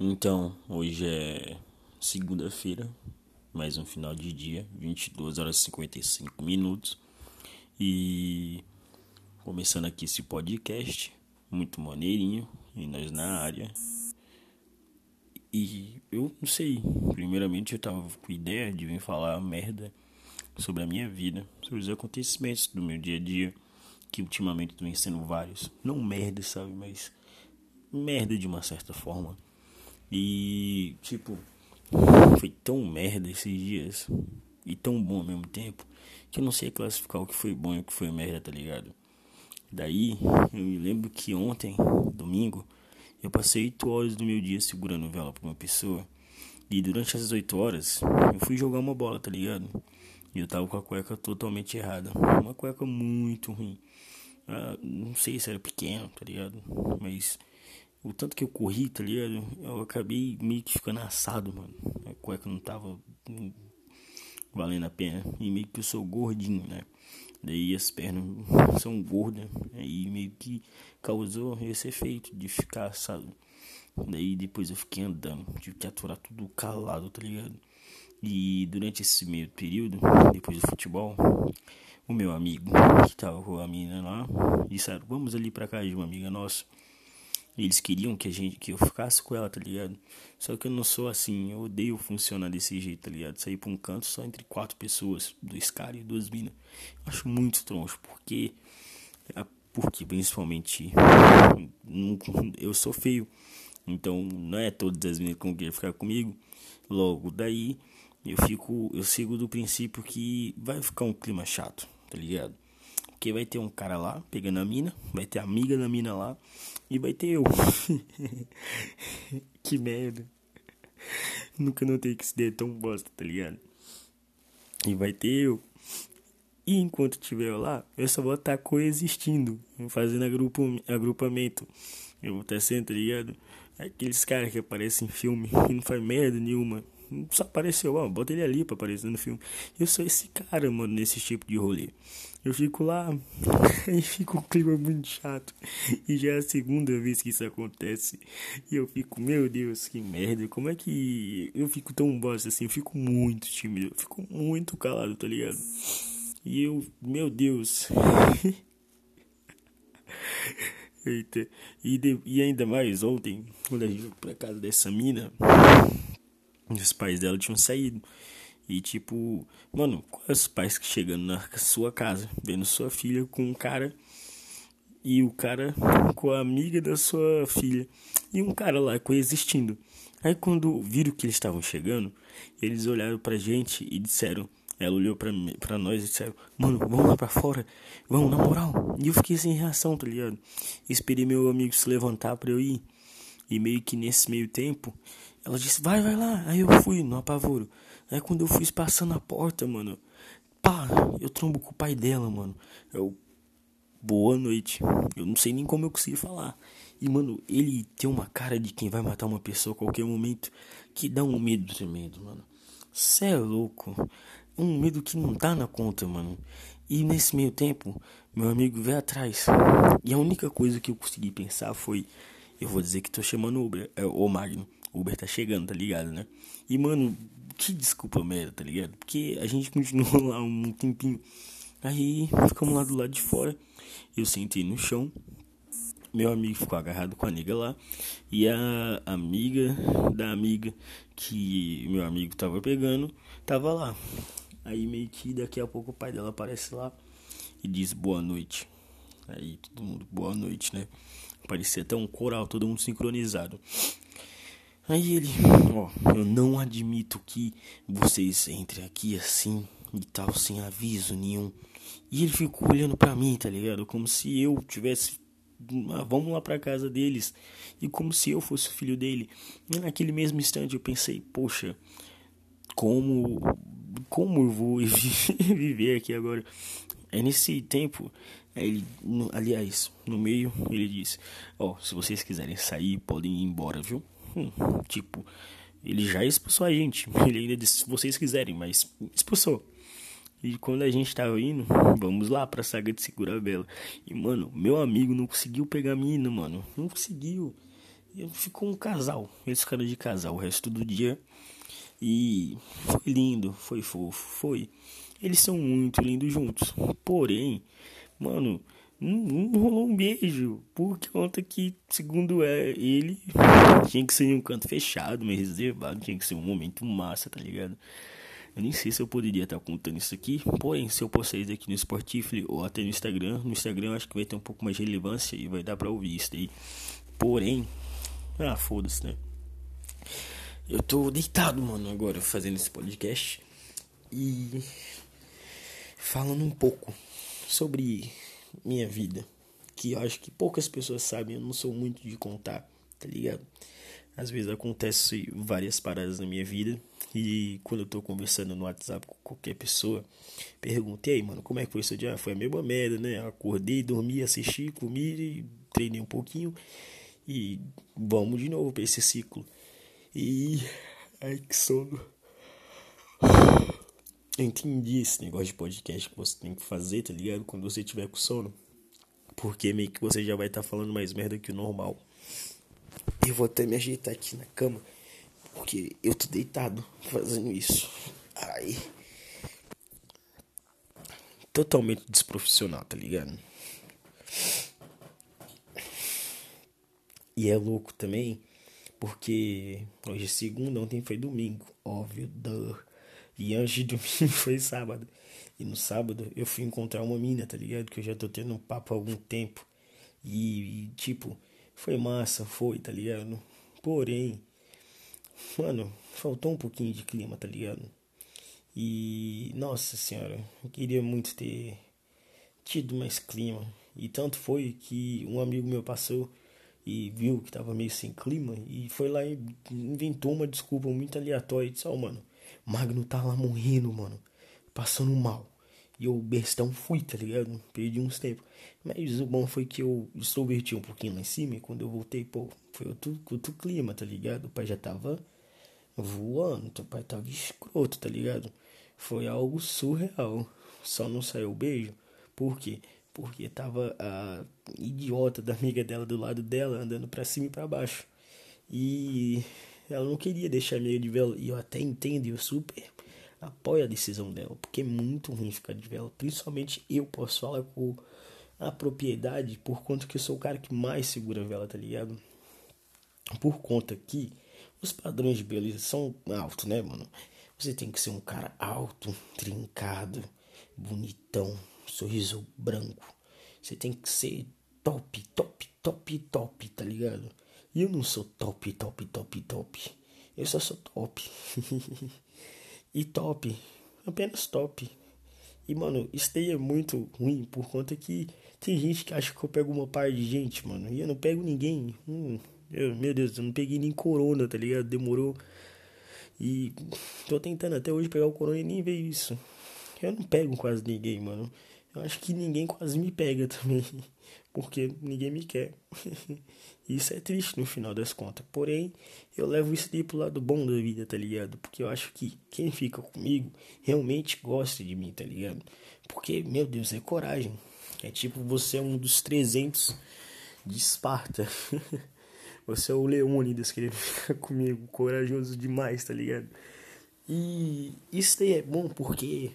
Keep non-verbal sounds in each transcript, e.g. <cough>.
Então, hoje é segunda-feira, mais um final de dia, 22 horas e 55 minutos. E começando aqui esse podcast, muito maneirinho, e nós na área. E eu não sei, primeiramente eu tava com ideia de vir falar merda sobre a minha vida, sobre os acontecimentos do meu dia a dia, que ultimamente vem sendo vários. Não merda, sabe, mas merda de uma certa forma. E, tipo, foi tão merda esses dias e tão bom ao mesmo tempo que eu não sei classificar o que foi bom e o que foi merda, tá ligado? Daí, eu me lembro que ontem, domingo, eu passei 8 horas do meu dia segurando vela pra uma pessoa. E durante essas 8 horas, eu fui jogar uma bola, tá ligado? E eu tava com a cueca totalmente errada. Uma cueca muito ruim. Ah, não sei se era pequena, tá ligado? Mas o tanto que eu corri, tá ligado? Eu acabei meio que ficando assado, mano. A cueca não tava valendo a pena. E meio que eu sou gordinho, né? Daí as pernas são gordas. Aí meio que causou esse efeito de ficar assado. Daí depois eu fiquei andando. Tive que aturar tudo calado, tá ligado? E durante esse meio período, depois do futebol, o meu amigo, que tava com a menina lá, disseram, vamos ali pra casa de uma amiga nossa. Eles queriam que a gente que eu ficasse com ela, tá ligado? Só que eu não sou assim, eu odeio funcionar desse jeito, tá ligado? Sair pra um canto só entre quatro pessoas, dois caras e duas minas. Acho muito troncho, porque porque principalmente eu sou feio. Então não é todas as minas que querem ficar comigo. Logo daí eu fico, eu sigo do princípio que vai ficar um clima chato, tá ligado? Porque vai ter um cara lá pegando a mina, vai ter a amiga da mina lá e vai ter eu. <laughs> que merda. Nunca notei que esse dia é tão bosta, tá ligado? E vai ter eu. E enquanto tiver lá, eu só vou estar coexistindo, fazendo agrupamento. Eu vou estar sendo, tá ligado? Aqueles caras que aparecem em filme <laughs> e não faz merda nenhuma. Só apareceu, ó, bota ele ali pra aparecer no filme. Eu sou esse cara, mano, nesse tipo de rolê. Eu fico lá <laughs> e fica um clima muito chato. E já é a segunda vez que isso acontece. E eu fico, meu Deus, que merda. Como é que eu fico tão bosta assim? Eu fico muito tímido. Eu fico muito calado, tá ligado? E eu, meu Deus. <laughs> Eita. E, de, e ainda mais ontem, quando a gente foi pra casa dessa mina. Os pais dela tinham saído. E tipo, mano, quais os pais que chegando na sua casa, vendo sua filha com um cara e o cara com a amiga da sua filha e um cara lá coexistindo. Aí quando viram que eles estavam chegando, eles olharam pra gente e disseram, ela olhou pra, pra nós e disseram, mano, vamos lá pra fora, vamos na moral. E eu fiquei sem reação, tá ligado? Esperei meu amigo se levantar pra eu ir. E meio que nesse meio tempo, ela disse, vai, vai lá. Aí eu fui no apavoro. Aí quando eu fui passando a porta, mano, pá, eu trombo com o pai dela, mano. Eu, boa noite. Eu não sei nem como eu consegui falar. E, mano, ele tem uma cara de quem vai matar uma pessoa a qualquer momento que dá um medo tremendo, mano. Cê é louco. Um medo que não tá na conta, mano. E nesse meio tempo, meu amigo veio atrás. E a única coisa que eu consegui pensar foi: eu vou dizer que tô chamando o Uber, é, o Magno. Uber tá chegando, tá ligado, né? E, mano, que desculpa merda, tá ligado? Porque a gente continuou lá um tempinho. Aí ficamos lá do lado de fora. Eu sentei no chão. Meu amigo ficou agarrado com a nega lá. E a amiga da amiga que meu amigo tava pegando tava lá. Aí meio que daqui a pouco o pai dela aparece lá e diz boa noite. Aí todo mundo, boa noite, né? Parecia até um coral, todo mundo sincronizado. Aí ele, ó, eu não admito que vocês entrem aqui assim e tal, sem aviso nenhum. E ele ficou olhando pra mim, tá ligado? Como se eu tivesse. Ah, vamos lá pra casa deles. E como se eu fosse o filho dele. E naquele mesmo instante eu pensei, poxa, como. Como eu vou <laughs> viver aqui agora? É nesse tempo. Ele, aliás, no meio, ele disse: Ó, oh, se vocês quiserem sair, podem ir embora, viu? Hum, tipo, ele já expulsou a gente. <laughs> Ele ainda disse, se vocês quiserem, mas expulsou. E quando a gente tava indo, vamos lá pra saga de segurar a vela. E, mano, meu amigo não conseguiu pegar a mina, mano. Não conseguiu. Ficou um casal. Eles ficaram de casal o resto do dia. E foi lindo, foi fofo, foi. Eles são muito lindos juntos. Porém, mano, não, não rolou um beijo. Por conta que, segundo é, ele, tinha que ser em um canto fechado, meio reservado. Tinha que ser um momento massa, tá ligado? Eu nem sei se eu poderia estar contando isso aqui. Porém, se eu postar isso aqui no Sportifly ou até no Instagram, no Instagram eu acho que vai ter um pouco mais de relevância e vai dar pra ouvir isso aí. Porém, ah, foda-se, né? Eu tô deitado, mano, agora fazendo esse podcast e falando um pouco sobre minha vida, que eu acho que poucas pessoas sabem, eu não sou muito de contar, tá ligado? Às vezes acontece várias paradas na minha vida e quando eu tô conversando no WhatsApp com qualquer pessoa, perguntei, mano, como é que foi seu dia? Ah, foi a mesma merda, né? acordei, dormi, assisti, comi, treinei um pouquinho e vamos de novo pra esse ciclo. E. Ai, que sono. Eu entendi esse negócio de podcast que você tem que fazer, tá ligado? Quando você tiver com sono. Porque meio que você já vai estar tá falando mais merda que o normal. Eu vou até me ajeitar aqui na cama. Porque eu tô deitado fazendo isso. Ai. Totalmente desprofissional, tá ligado? E é louco também porque hoje é segunda, ontem foi domingo, óbvio. Duh. E antes de domingo <laughs> foi sábado. E no sábado eu fui encontrar uma mina, tá ligado? Que eu já tô tendo um papo há algum tempo. E, e tipo, foi massa, foi, tá ligado? Porém, mano, faltou um pouquinho de clima, tá ligado? E, nossa senhora, eu queria muito ter tido mais clima. E tanto foi que um amigo meu passou e viu que tava meio sem clima e foi lá e inventou uma desculpa muito aleatória e disse, oh, mano, Magno tá lá morrendo, mano, passando mal. E eu bestão fui, tá ligado? Perdi uns tempos. Mas o bom foi que eu extroverti um pouquinho lá em cima e quando eu voltei, pô, foi outro, outro clima, tá ligado? O pai já tava voando, o pai tava escroto, tá ligado? Foi algo surreal. Só não saiu o beijo. Por quê? porque tava a idiota da amiga dela do lado dela andando para cima e para baixo. E ela não queria deixar amiga de vela, e eu até entendo, eu super apoio a decisão dela, porque é muito ruim ficar de vela, principalmente eu posso falar com a propriedade por conta que eu sou o cara que mais segura a vela, tá ligado? Por conta que os padrões de beleza são altos, né, mano? Você tem que ser um cara alto, trincado, bonitão, sorriso branco. Você tem que ser top, top, top, top, tá ligado? E eu não sou top, top, top, top. Eu só sou top. <laughs> e top, apenas top. E mano, isso daí é muito ruim por conta que tem gente que acha que eu pego uma par de gente, mano. E eu não pego ninguém. Hum, eu, meu Deus, eu não peguei nem corona, tá ligado? Demorou. E tô tentando até hoje pegar o corona e nem veio isso. Eu não pego quase ninguém, mano. Eu acho que ninguém quase me pega <laughs> também, porque ninguém me quer. <laughs> isso é triste no final das contas. Porém, eu levo isso daí pro lado bom da vida, tá ligado? Porque eu acho que quem fica comigo realmente gosta de mim, tá ligado? Porque, meu Deus, é coragem. É tipo, você é um dos 300 de Esparta. <laughs> você é o Leônidas querendo <laughs> ficar comigo, corajoso demais, tá ligado? E isso daí é bom porque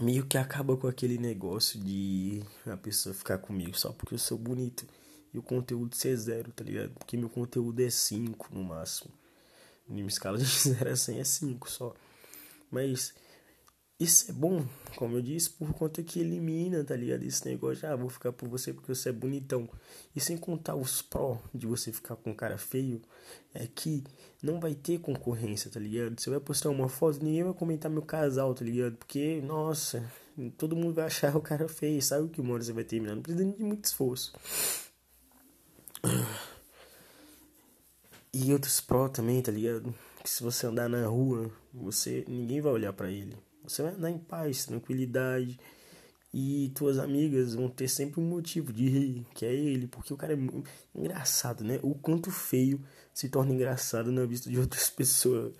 meio que acaba com aquele negócio de a pessoa ficar comigo só porque eu sou bonito e o conteúdo ser zero, tá ligado? Porque meu conteúdo é 5 no máximo. Em escala de <laughs> 0 a 100 é 5 só. Mas isso é bom, como eu disse, por conta que elimina, tá ligado? Esse negócio de, ah, vou ficar por você porque você é bonitão. E sem contar os pró de você ficar com um cara feio, é que não vai ter concorrência, tá ligado? Você vai postar uma foto, ninguém vai comentar meu casal, tá ligado? Porque, nossa, todo mundo vai achar <laughs> o cara feio, sabe o que uma hora você vai terminar? Não precisa de muito esforço. E outros pró também, tá ligado? Que se você andar na rua, você ninguém vai olhar para ele. Você vai andar em paz, tranquilidade. E tuas amigas vão ter sempre um motivo de rir, que é ele, porque o cara é engraçado, né? O quanto feio se torna engraçado na vista de outras <laughs> pessoas.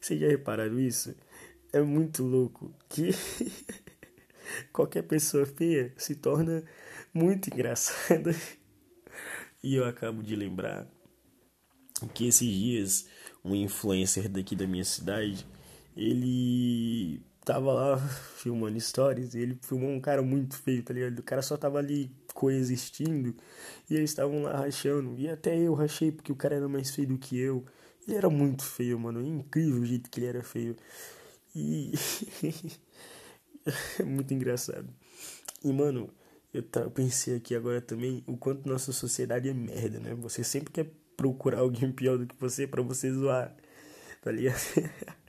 Vocês já repararam isso? É muito louco que <laughs> qualquer pessoa feia se torna muito engraçada. E eu acabo de lembrar que esses dias um influencer daqui da minha cidade, ele tava lá <laughs> filmando stories e ele filmou um cara muito feio, tá ligado? O cara só tava ali coexistindo e eles estavam lá rachando. E até eu rachei porque o cara era mais feio do que eu. Ele era muito feio, mano. É incrível o jeito que ele era feio. E. <laughs> é muito engraçado. E, mano, eu pensei aqui agora também o quanto nossa sociedade é merda, né? Você sempre quer procurar alguém pior do que você para você zoar, tá ligado? <laughs>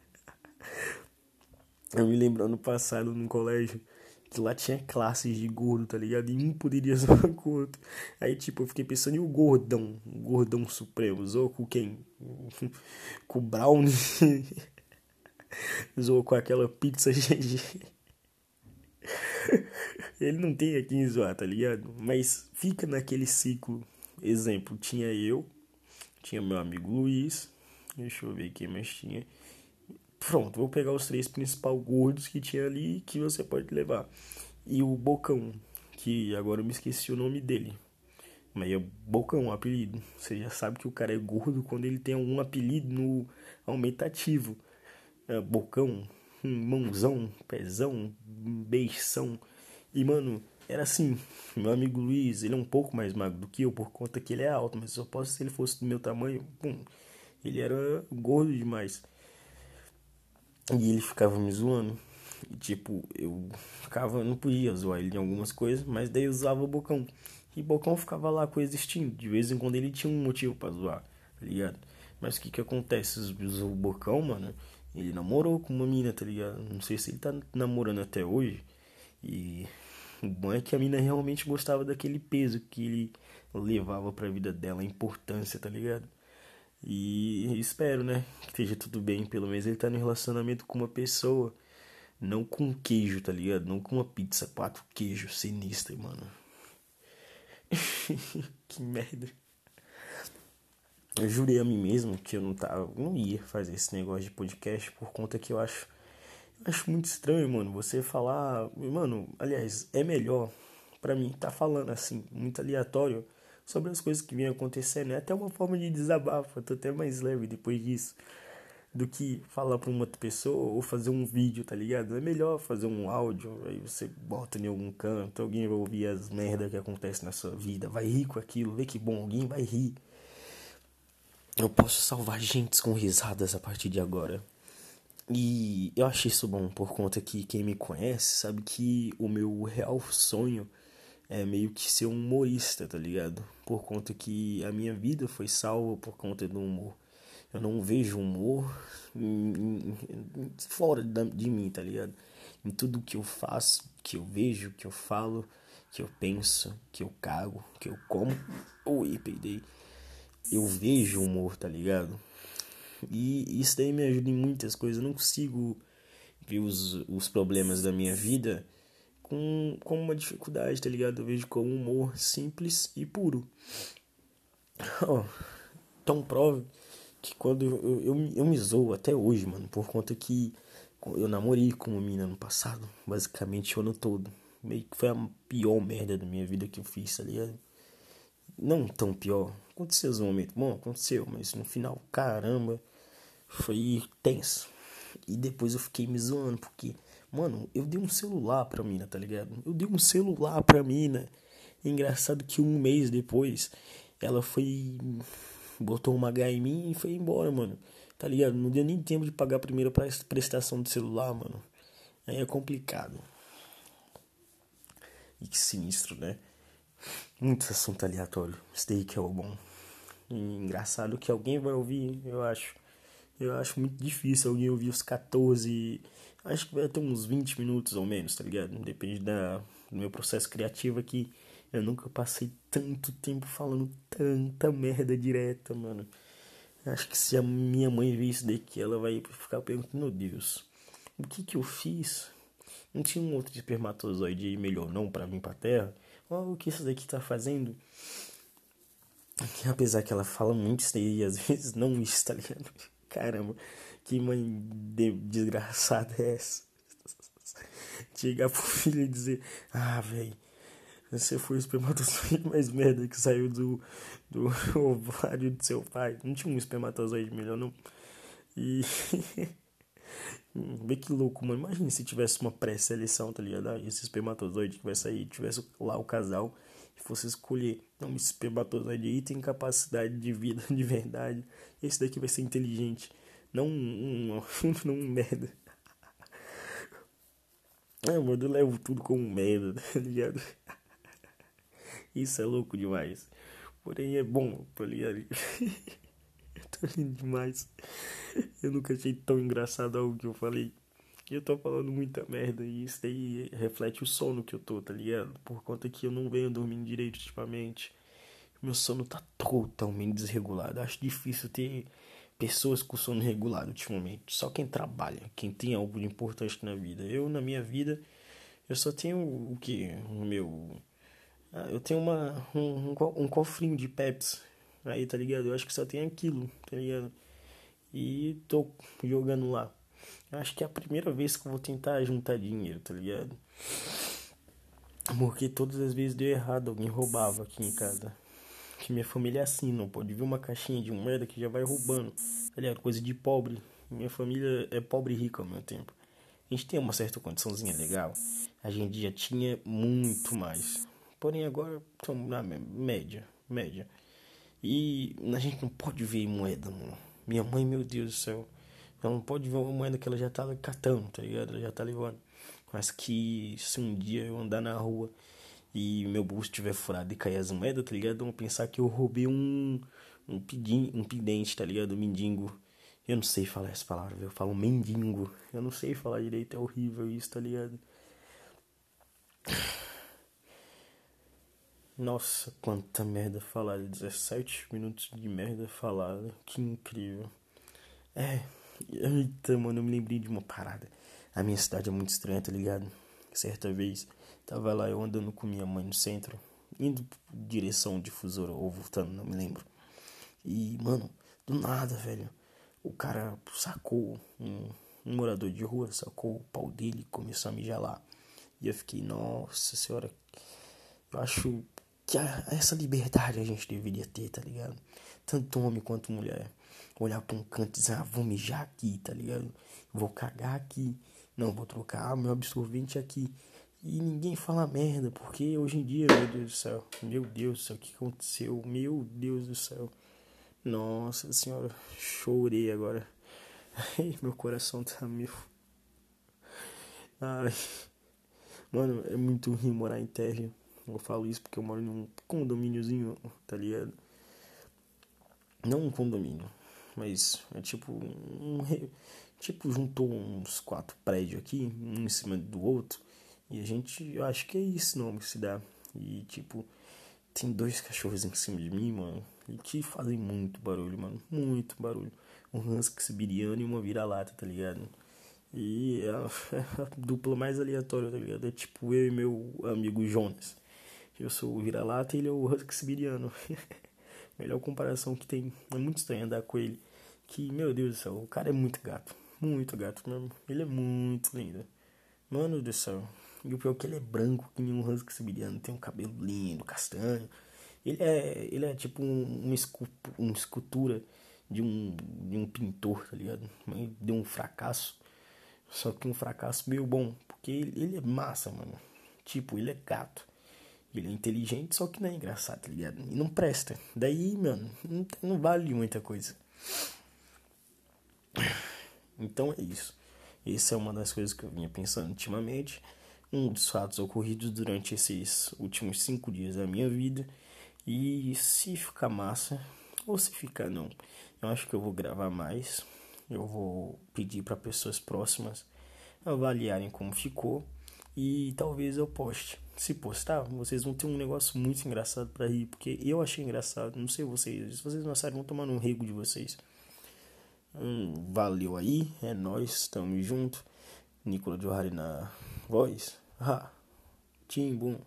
eu me lembro ano passado no colégio que lá tinha classes de gordo, tá ligado? E um poderia <laughs> zoar com o outro. Aí, tipo, eu fiquei pensando em o gordão, o gordão supremo. Zoou com quem? <laughs> com o Brownie. <laughs> Zoou com aquela pizza GG. Ele não tem a quem zoar, tá ligado? Mas fica naquele ciclo. Exemplo, tinha eu, tinha meu amigo Luiz. Deixa eu ver quem mais tinha. Pronto, vou pegar os três principais gordos que tinha ali que você pode levar. E o Bocão, que agora eu me esqueci o nome dele. Mas é Bocão, apelido. Você já sabe que o cara é gordo quando ele tem algum apelido no aumentativo. É, bocão, mãozão, pezão, beição. E, mano, era assim. Meu amigo Luiz, ele é um pouco mais magro do que eu, por conta que ele é alto. Mas eu posso, se ele fosse do meu tamanho, pum, ele era gordo demais. E ele ficava me zoando. E, tipo, eu ficava, não podia zoar ele em algumas coisas, mas daí eu usava o Bocão. E o Bocão ficava lá coexistindo. De vez em quando ele tinha um motivo para zoar, tá ligado? Mas o que que acontece? O Bocão, mano, ele namorou com uma mina, tá ligado? Não sei se ele tá namorando até hoje. E o bom é que a mina realmente gostava daquele peso que ele levava pra vida dela, a importância, tá ligado? E espero, né, que esteja tudo bem. Pelo menos ele tá no relacionamento com uma pessoa. Não com queijo, tá ligado? Não com uma pizza, quatro queijos, sinistra, mano. <laughs> que merda. Eu jurei a mim mesmo que eu não tava, não ia fazer esse negócio de podcast por conta que eu acho eu acho muito estranho, mano, você falar, mano, aliás, é melhor para mim tá falando assim, muito aleatório sobre as coisas que vêm acontecendo. É até uma forma de desabafo, eu tô até mais leve depois disso. Do que falar pra uma outra pessoa ou fazer um vídeo, tá ligado? É melhor fazer um áudio, aí você bota em algum canto, alguém vai ouvir as merdas que acontecem na sua vida, vai rir com aquilo, vê que bom, alguém vai rir. Eu posso salvar gente com risadas a partir de agora. E eu achei isso bom por conta que quem me conhece sabe que o meu real sonho é meio que ser um humorista, tá ligado? Por conta que a minha vida foi salva por conta do humor. Eu não vejo humor fora de mim, tá ligado? Em tudo que eu faço, que eu vejo, que eu falo, que eu penso, que eu cago, que eu como. Ui, peidei. Eu vejo humor, tá ligado? E isso daí me ajuda em muitas coisas. Eu não consigo ver os, os problemas da minha vida com, com uma dificuldade, tá ligado? Eu vejo como um humor simples e puro. Oh, tão prove que quando eu, eu, eu me zoo até hoje, mano, por conta que eu namorei com uma menina no passado, basicamente o ano todo. Meio que foi a pior merda da minha vida que eu fiz, tá ligado? Não tão pior. Aconteceu um momento bom, aconteceu, mas no final, caramba, foi tenso. E depois eu fiquei me zoando, porque, mano, eu dei um celular pra mina, tá ligado? Eu dei um celular pra mina. engraçado que um mês depois, ela foi. botou uma H em mim e foi embora, mano. Tá ligado? Não deu nem tempo de pagar a primeira prestação do celular, mano. Aí é complicado. E que sinistro, né? Muito assunto aleatório. Isso daí que é o bom. E engraçado que alguém vai ouvir, eu acho. Eu acho muito difícil alguém ouvir os 14. Acho que vai ter uns 20 minutos ou menos, tá ligado? Depende da, do meu processo criativo aqui. Eu nunca passei tanto tempo falando tanta merda direta, mano. Acho que se a minha mãe ver isso daqui, ela vai ficar perguntando: Meu Deus, o que que eu fiz? Não tinha um outro espermatozoide melhor não para vir pra terra? Olha o que isso daqui tá fazendo. Apesar que ela fala muito isso daí, às <laughs> vezes não isso, tá ligado? Caramba, que mãe de desgraçada é essa? Chegar pro filho e dizer: Ah, velho, você foi o espermatozoide mais merda que saiu do, do <laughs> ovário do seu pai. Não tinha um espermatozoide melhor, não. E. <laughs> Vê que louco, mano. Imagina se tivesse uma pré-seleção, tá ligado? Ah, esse espermatozoide que vai sair, tivesse lá o casal fosse escolher. Não, esse aí tem capacidade de vida <laughs> de verdade. Esse daqui vai ser inteligente. Não um, um, <laughs> não um merda. É, mano, eu levo tudo como merda, <laughs> tá ligado? Isso é louco demais. Porém é bom, tá ligado? tô rindo demais. Eu nunca achei tão engraçado algo que eu falei. Eu tô falando muita merda e isso daí reflete o sono que eu tô, tá ligado? Por conta que eu não venho dormindo direito ultimamente. Meu sono tá totalmente desregulado. Acho difícil ter pessoas com sono regulado ultimamente. Só quem trabalha, quem tem algo de importante na vida. Eu, na minha vida, eu só tenho o que? O meu. Ah, eu tenho uma, um, um cofrinho de Pepsi. Aí, tá ligado? Eu acho que só tem aquilo, tá ligado? E tô jogando lá. Acho que é a primeira vez que eu vou tentar juntar dinheiro, tá ligado? Porque todas as vezes deu errado, alguém roubava aqui em casa. Que minha família é assim, não pode ver uma caixinha de moeda que já vai roubando. Tá? Coisa de pobre. Minha família é pobre e rica ao mesmo tempo. A gente tem uma certa condiçãozinha legal. A gente já tinha muito mais. Porém agora estamos na média, média. E a gente não pode ver moeda, mano. Minha mãe, meu Deus do céu. Ela não pode ver uma moeda que ela já tá catando, tá ligado? Ela já tá levando. Mas que se um dia eu andar na rua e meu bolso tiver furado e cair as moedas, tá ligado? Vão pensar que eu roubei um um, pidim, um pidente, tá ligado? Um mendigo. Eu não sei falar essa palavra, eu falo mendigo. Eu não sei falar direito, é horrível isso, tá ligado? Nossa, quanta merda falada. 17 minutos de merda falada. Que incrível. É. Eita, mano, eu me lembrei de uma parada. A minha cidade é muito estranha, tá ligado? Certa vez, tava lá eu andando com minha mãe no centro, indo direção difusora ou voltando, não me lembro. E, mano, do nada, velho, o cara sacou um, um morador de rua, sacou o pau dele e começou a mijar lá. E eu fiquei, nossa senhora, eu acho que a, essa liberdade a gente deveria ter, tá ligado? Tanto homem quanto mulher. Olhar pra um canto e dizer, ah, vou mijar aqui, tá ligado? Vou cagar aqui. Não, vou trocar meu absorvente aqui. E ninguém fala merda, porque hoje em dia, meu Deus do céu, meu Deus do céu, o que aconteceu? Meu Deus do céu. Nossa senhora, chorei agora. <laughs> meu coração tá meio. Ai. Mano, é muito ruim morar em térreo. Eu falo isso porque eu moro num condomíniozinho, tá ligado? Não um condomínio, mas é tipo um. Tipo, juntou uns quatro prédios aqui, um em cima do outro. E a gente, eu acho que é isso nome que se dá. E tipo, tem dois cachorros em cima de mim, mano. E que fazem muito barulho, mano. Muito barulho. Um husky siberiano e uma vira-lata, tá ligado? E é a, <laughs> é a dupla mais aleatória, tá ligado? É tipo eu e meu amigo Jonas. Eu sou o vira-lata e ele é o husky siberiano. <laughs> Melhor comparação que tem. É muito estranho andar com ele. Que, meu Deus do céu, o cara é muito gato. Muito gato mesmo. Ele é muito lindo. Mano do céu. E o pior é que ele é branco, que nem um husky siberiano. Tem um cabelo lindo, castanho. Ele é, ele é tipo um, uma, escultura, uma escultura de um, de um pintor, tá ligado? Mas deu um fracasso. Só que um fracasso meio bom. Porque ele, ele é massa, mano. Tipo, ele é gato. Ele é inteligente, só que não é engraçado, tá ligado? E não presta. Daí, mano, não, vale muita coisa. Então é isso. Essa é uma das coisas que eu vinha pensando ultimamente. Um dos fatos ocorridos durante esses últimos cinco dias da minha vida. E se ficar massa, ou se ficar não, eu acho que eu vou gravar mais. Eu vou pedir para pessoas próximas avaliarem como ficou e talvez eu poste. Se postar, vocês vão ter um negócio muito engraçado para rir, porque eu achei engraçado. Não sei vocês, se vocês não sabem, vão tomar um rego de vocês. Hum, valeu aí, é nós, estamos junto. Nicola Johari na voz. Ha, Timbum.